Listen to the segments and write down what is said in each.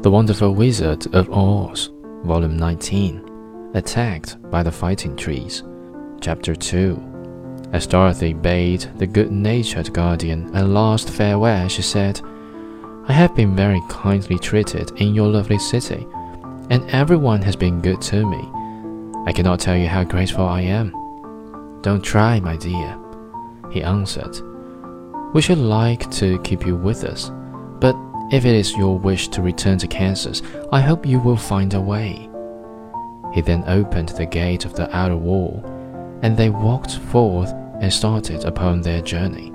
The Wonderful Wizard of Oz, Volume 19 Attacked by the Fighting Trees, Chapter 2 As Dorothy bade the good natured guardian a last farewell, she said, I have been very kindly treated in your lovely city, and everyone has been good to me. I cannot tell you how grateful I am. Don't try, my dear, he answered. We should like to keep you with us, but if it is your wish to return to Kansas, I hope you will find a way. He then opened the gate of the outer wall, and they walked forth and started upon their journey.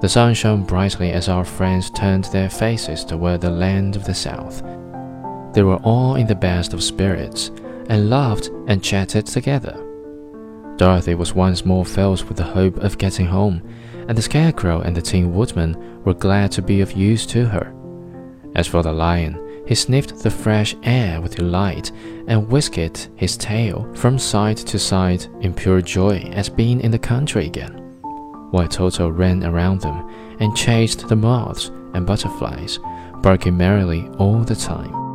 The sun shone brightly as our friends turned their faces toward the land of the south. They were all in the best of spirits and laughed and chatted together. Dorothy was once more filled with the hope of getting home, and the Scarecrow and the Tin Woodman were glad to be of use to her. As for the lion, he sniffed the fresh air with delight and whisked his tail from side to side in pure joy at being in the country again, while Toto ran around them and chased the moths and butterflies, barking merrily all the time.